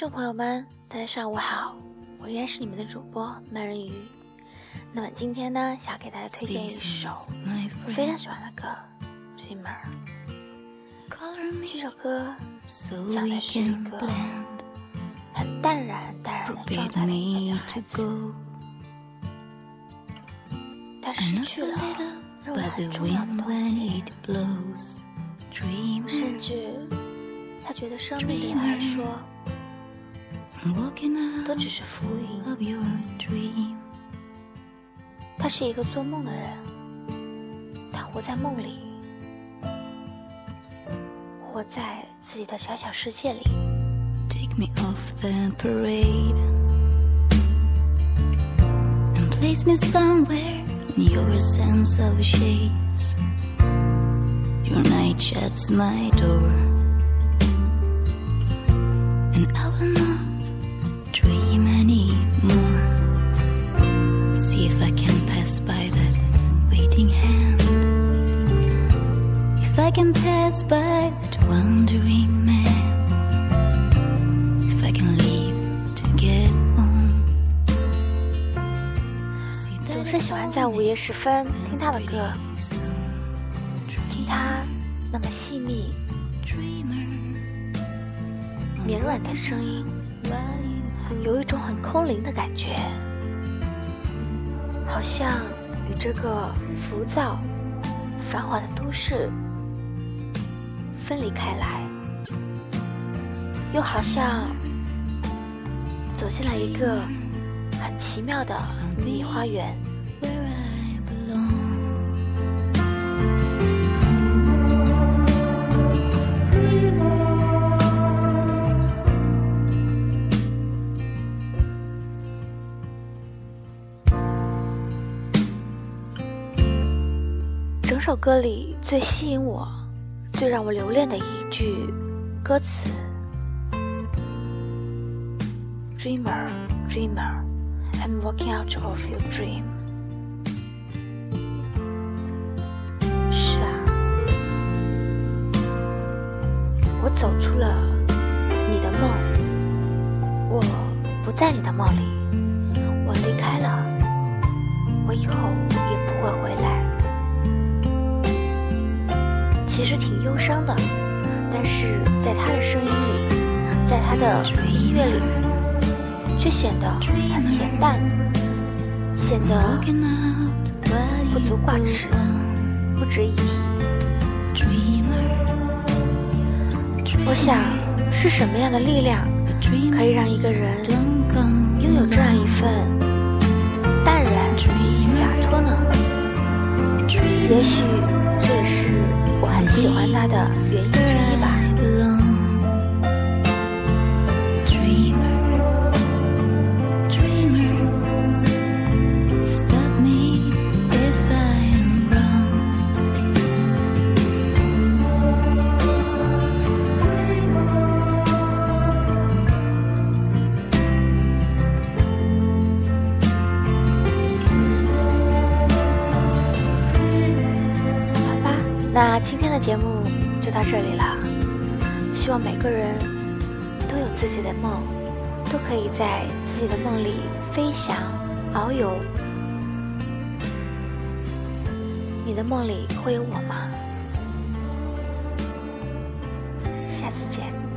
众朋友们，大家上午好，我依然是你们的主播慢人鱼。那么今天呢，想给大家推荐一首我非常喜欢的歌《Dreamer》。这首歌讲的是一个很淡然、淡然的状态的一个孩子，他失去了认为很重要的东西，甚至他觉得生命对他来说都只是浮云。他是一个做梦的人，他活在梦里，活在自己的小小世界里。Take me off the parade and place me somewhere in your sense of shades. Your night shuts my door, waiting hand. If I can pass by that wandering man. If I can leave to get home. 总是喜欢在午夜时分听他的歌，听他那么细密、绵软的声音，有一种很空灵的感觉。好像与这个浮躁、繁华的都市分离开来，又好像走进了一个很奇妙的迷你花园。整首歌里最吸引我、最让我留恋的一句歌词。：“Dreamer, dreamer, I'm walking out of your dream。”是啊，我走出了你的梦，我不在你的梦里，我离开了，我以后也不会回来。其实挺忧伤的，但是在他的声音里，在他的音乐里，却显得很恬淡，显得不足挂齿，不值一提。我想，是什么样的力量，可以让一个人拥有这样一份淡然洒脱呢？也许。喜欢他的原因之一吧。今天的节目就到这里了。希望每个人都有自己的梦都可以在自己的梦里飞翔遨游。你的梦里会有我吗？下次见。